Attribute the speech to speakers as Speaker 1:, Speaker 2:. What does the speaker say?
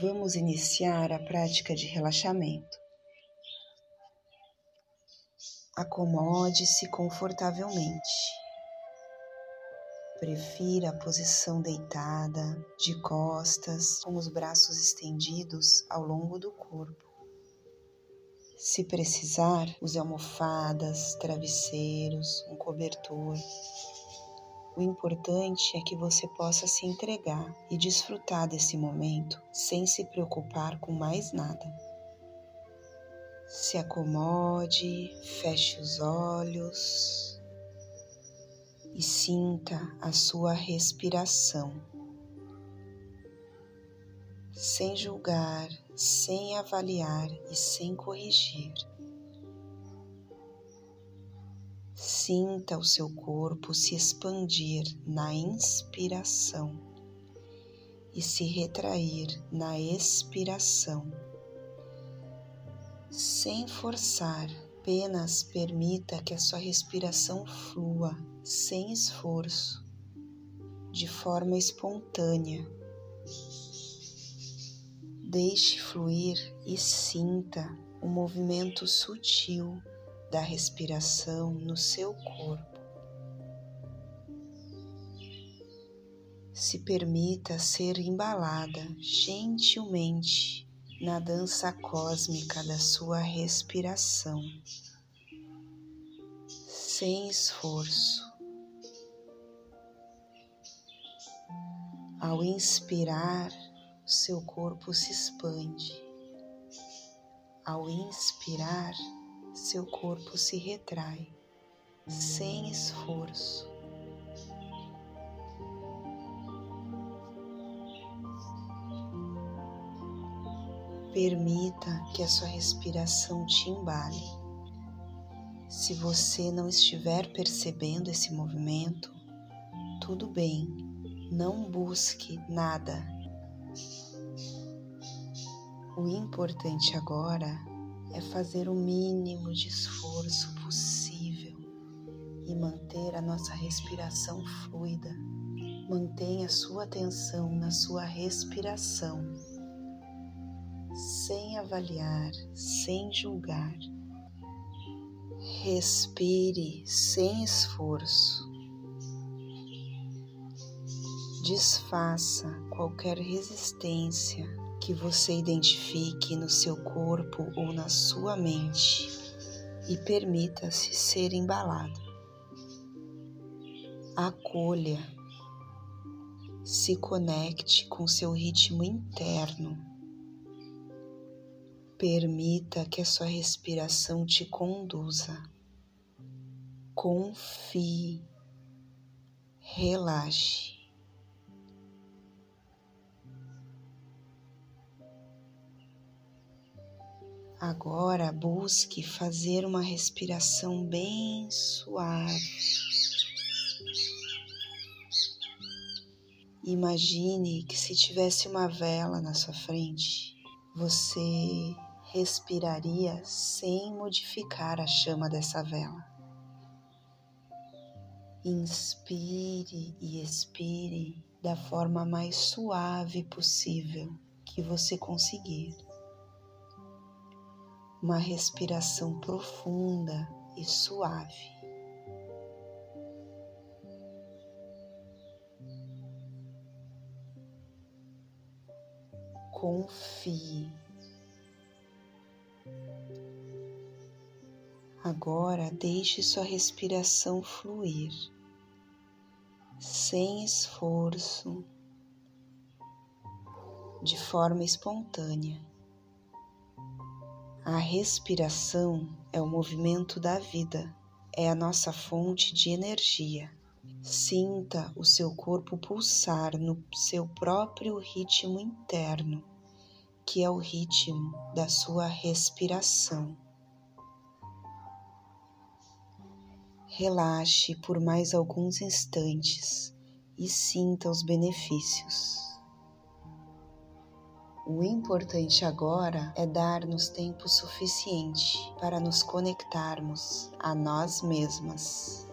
Speaker 1: Vamos iniciar a prática de relaxamento. Acomode-se confortavelmente. Prefira a posição deitada, de costas, com os braços estendidos ao longo do corpo. Se precisar, use almofadas, travesseiros, um cobertor. O importante é que você possa se entregar e desfrutar desse momento sem se preocupar com mais nada. Se acomode, feche os olhos e sinta a sua respiração. Sem julgar, sem avaliar e sem corrigir. Sinta o seu corpo se expandir na inspiração e se retrair na expiração. Sem forçar, apenas permita que a sua respiração flua sem esforço, de forma espontânea. Deixe fluir e sinta o movimento sutil da respiração no seu corpo. Se permita ser embalada gentilmente na dança cósmica da sua respiração, sem esforço. Ao inspirar, seu corpo se expande. Ao inspirar, seu corpo se retrai, sem esforço. Permita que a sua respiração te embale. Se você não estiver percebendo esse movimento, tudo bem, não busque nada. O importante agora é fazer o mínimo de esforço possível e manter a nossa respiração fluida. Mantenha sua atenção na sua respiração sem avaliar, sem julgar. Respire sem esforço. Desfaça qualquer resistência que você identifique no seu corpo ou na sua mente e permita-se ser embalado. Acolha, se conecte com seu ritmo interno Permita que a sua respiração te conduza. Confie. Relaxe. Agora busque fazer uma respiração bem suave. Imagine que se tivesse uma vela na sua frente, você respiraria sem modificar a chama dessa vela. Inspire e expire da forma mais suave possível que você conseguir. Uma respiração profunda e suave. Confie Agora deixe sua respiração fluir, sem esforço, de forma espontânea. A respiração é o movimento da vida, é a nossa fonte de energia. Sinta o seu corpo pulsar no seu próprio ritmo interno, que é o ritmo da sua respiração. Relaxe por mais alguns instantes e sinta os benefícios. O importante agora é dar-nos tempo suficiente para nos conectarmos a nós mesmas.